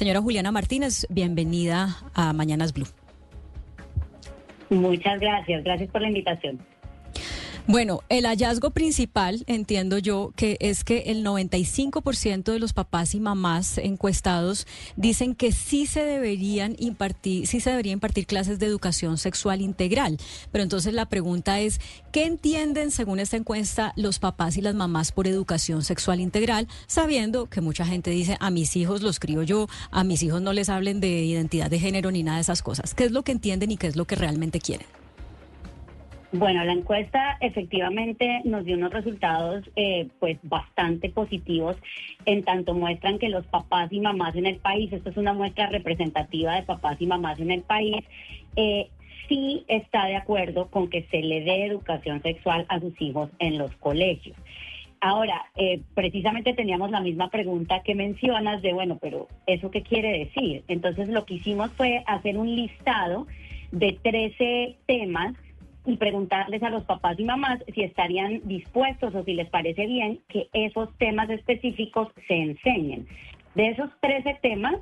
Señora Juliana Martínez, bienvenida a Mañanas Blue. Muchas gracias, gracias por la invitación. Bueno, el hallazgo principal, entiendo yo, que es que el 95% de los papás y mamás encuestados dicen que sí se deberían impartir, sí se debería impartir clases de educación sexual integral. Pero entonces la pregunta es, ¿qué entienden según esta encuesta los papás y las mamás por educación sexual integral, sabiendo que mucha gente dice, a mis hijos los crío yo, a mis hijos no les hablen de identidad de género ni nada de esas cosas? ¿Qué es lo que entienden y qué es lo que realmente quieren? Bueno, la encuesta efectivamente nos dio unos resultados eh, pues bastante positivos, en tanto muestran que los papás y mamás en el país, esto es una muestra representativa de papás y mamás en el país, eh, sí está de acuerdo con que se le dé educación sexual a sus hijos en los colegios. Ahora, eh, precisamente teníamos la misma pregunta que mencionas de, bueno, pero ¿eso qué quiere decir? Entonces lo que hicimos fue hacer un listado de 13 temas y preguntarles a los papás y mamás si estarían dispuestos o si les parece bien que esos temas específicos se enseñen. De esos 13 temas,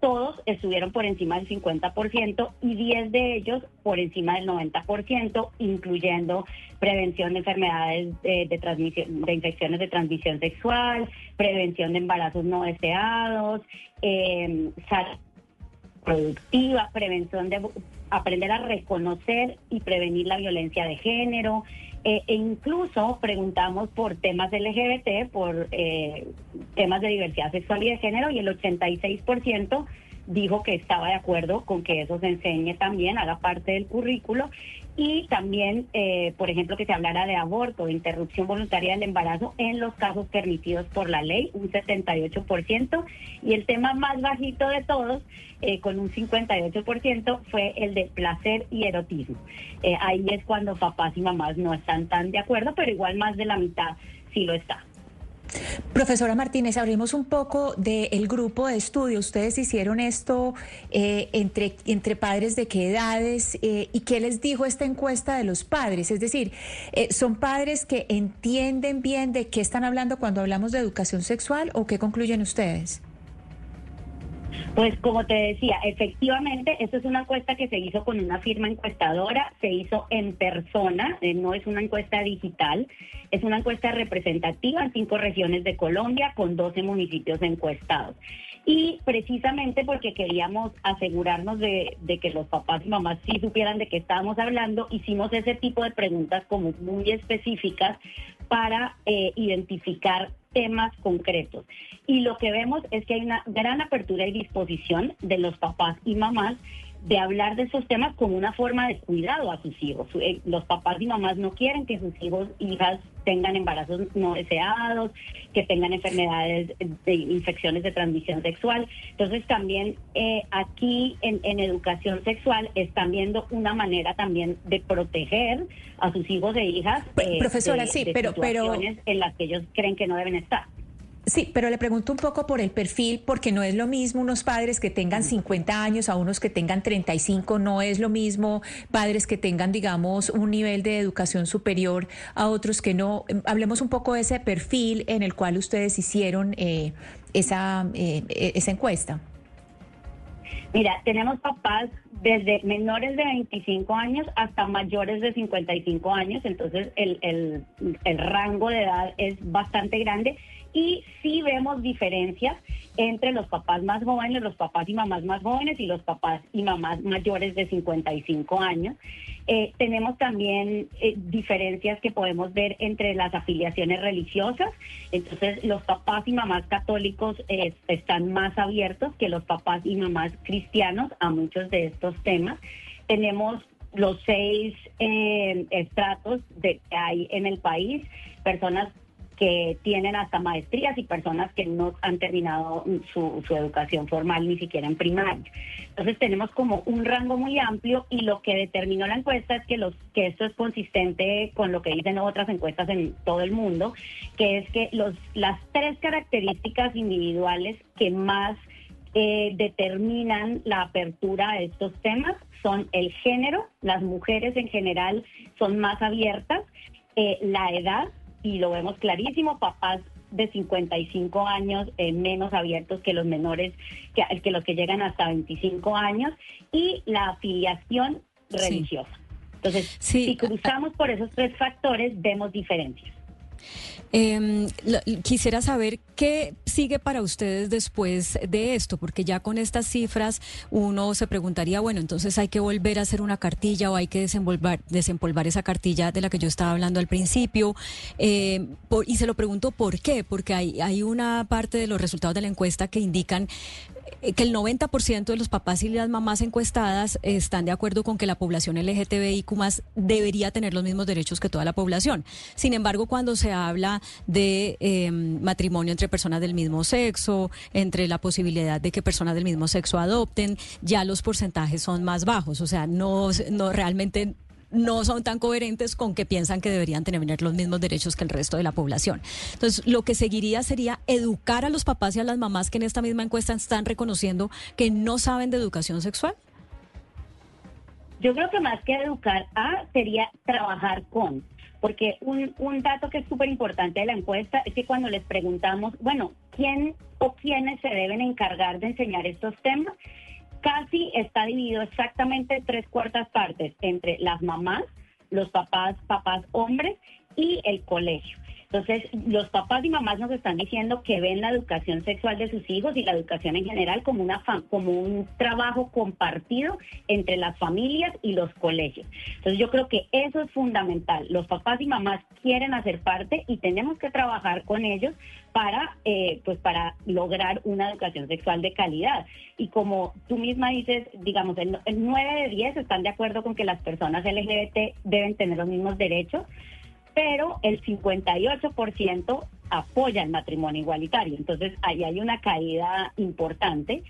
todos estuvieron por encima del 50% y 10 de ellos por encima del 90%, incluyendo prevención de enfermedades de, transmisión, de infecciones de transmisión sexual, prevención de embarazos no deseados, eh, productiva, prevención de aprender a reconocer y prevenir la violencia de género. Eh, e incluso preguntamos por temas LGBT, por eh, temas de diversidad sexual y de género, y el 86% dijo que estaba de acuerdo con que eso se enseñe también, haga parte del currículo y también, eh, por ejemplo, que se hablara de aborto, de interrupción voluntaria del embarazo en los casos permitidos por la ley, un 78%, y el tema más bajito de todos, eh, con un 58%, fue el de placer y erotismo. Eh, ahí es cuando papás y mamás no están tan de acuerdo, pero igual más de la mitad sí lo está. Profesora Martínez, hablemos un poco del grupo de estudio. Ustedes hicieron esto eh, entre, entre padres de qué edades eh, y qué les dijo esta encuesta de los padres. Es decir, eh, ¿son padres que entienden bien de qué están hablando cuando hablamos de educación sexual o qué concluyen ustedes? Pues como te decía, efectivamente, esto es una encuesta que se hizo con una firma encuestadora, se hizo en persona, eh, no es una encuesta digital, es una encuesta representativa en cinco regiones de Colombia con 12 municipios encuestados. Y precisamente porque queríamos asegurarnos de, que los papás y mamás sí supieran de qué estábamos hablando, hicimos ese tipo de preguntas como muy específicas para eh, identificar temas concretos. Y lo que vemos es que hay una gran apertura y disposición de los papás y mamás de hablar de esos temas como una forma de cuidado a sus hijos. Eh, los papás y mamás no quieren que sus hijos, hijas tengan embarazos no deseados, que tengan enfermedades de infecciones de transmisión sexual. Entonces también eh, aquí en, educación sexual están viendo una manera también de proteger a sus hijos e hijas. Eh, profesora, sí, pero, pero en las que ellos creen que no deben estar. Sí, pero le pregunto un poco por el perfil, porque no es lo mismo unos padres que tengan 50 años a unos que tengan 35, no es lo mismo padres que tengan, digamos, un nivel de educación superior a otros que no. Hablemos un poco de ese perfil en el cual ustedes hicieron eh, esa, eh, esa encuesta. Mira, tenemos papás desde menores de 25 años hasta mayores de 55 años, entonces el, el, el rango de edad es bastante grande y sí vemos diferencias entre los papás más jóvenes, los papás y mamás más jóvenes y los papás y mamás mayores de 55 años. Eh, tenemos también eh, diferencias que podemos ver entre las afiliaciones religiosas. Entonces, los papás y mamás católicos eh, están más abiertos que los papás y mamás cristianos a muchos de estos temas. Tenemos los seis estratos de, que hay en el país, personas que tienen hasta maestrías y personas que no han terminado su, educación formal ni siquiera en primaria. Entonces tenemos como un rango muy amplio y lo que determinó la encuesta es que, los, que esto es consistente con lo que dicen otras encuestas en todo el mundo, que es que los, las tres características individuales que más eh, determinan la apertura a estos temas son el género, las mujeres en general son más abiertas, eh, la edad, y lo vemos clarísimo, papás de 55 años eh, menos abiertos que los menores, que, que los que llegan hasta 25 años, y la afiliación religiosa. Entonces, si cruzamos por esos tres factores, vemos diferencias. Eh, quisiera saber qué sigue para ustedes después de esto, porque ya con estas cifras uno se preguntaría, bueno, entonces hay que volver a hacer una cartilla o hay que desempolvar esa cartilla de la que yo estaba hablando al principio. Eh, y se lo pregunto por qué, porque hay, una parte de los resultados de la encuesta que indican eh, que el 90% de los papás y las mamás encuestadas están de acuerdo con que la población LGTBIQ debería tener los mismos derechos que toda la población. Sin embargo, cuando se habla de em, matrimonio entre personas del mismo sexo, entre la posibilidad de que personas del mismo sexo adopten, ya los porcentajes son más bajos. O sea, no, no realmente no son tan coherentes con que piensan que deberían tener los mismos derechos que el resto de la población. Entonces, lo que seguiría sería educar a los papás y a las mamás que en esta misma encuesta están reconociendo que no saben de educación sexual. Yo creo que más que educar a sería trabajar con, porque un, un dato que es súper importante de la encuesta es que cuando les preguntamos, bueno, ¿quién o quiénes se deben encargar de enseñar estos temas? casi está dividido exactamente tres cuartas partes entre las mamás, los papás, papás hombres y el colegio. Entonces, los papás y mamás nos están diciendo que ven la educación sexual de sus hijos y la educación en general como, una como un trabajo compartido entre las familias y los colegios. Entonces, yo creo que eso es fundamental. Los papás y mamás quieren hacer parte y tenemos que trabajar con ellos para, eh, pues, para lograr una educación sexual de calidad. Y como tú misma dices, digamos, el, el 9 de 10 están de acuerdo con que las personas LGBT deben tener los mismos derechos pero el 58% apoya el matrimonio igualitario. Entonces ahí hay una caída importante.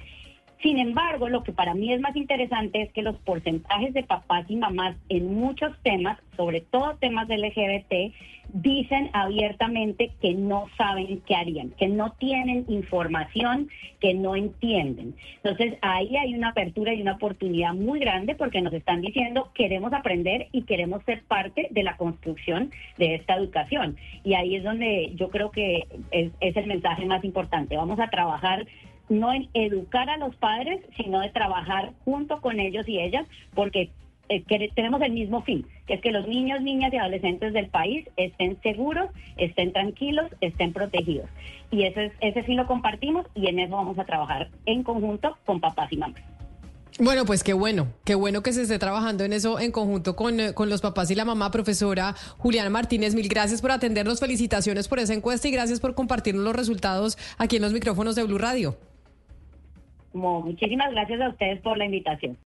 Sin embargo, lo que para mí es más interesante es que los porcentajes de papás y mamás en muchos temas, sobre todo temas LGBT, dicen abiertamente que no saben qué harían, que no tienen información, que no entienden. Entonces, ahí hay una apertura y una oportunidad muy grande porque nos están diciendo queremos aprender y queremos ser parte de la construcción de esta educación. Y ahí es donde yo creo que es, es el mensaje más importante. Vamos a trabajar no en educar a los padres, sino de trabajar junto con ellos y ellas, porque eh, tenemos el mismo fin, que es que los niños, niñas y adolescentes del país estén seguros, estén tranquilos, estén protegidos. Y ese, ese fin lo compartimos y en eso vamos a trabajar en conjunto con papás y mamás. Bueno, pues qué bueno, qué bueno que se esté trabajando en eso en conjunto con, eh, con, los papás y la mamá, profesora Juliana Martínez. Mil gracias por atendernos, felicitaciones por esa encuesta y gracias por compartirnos los resultados aquí en los micrófonos de Blue Radio muchísimas gracias a ustedes por la invitación.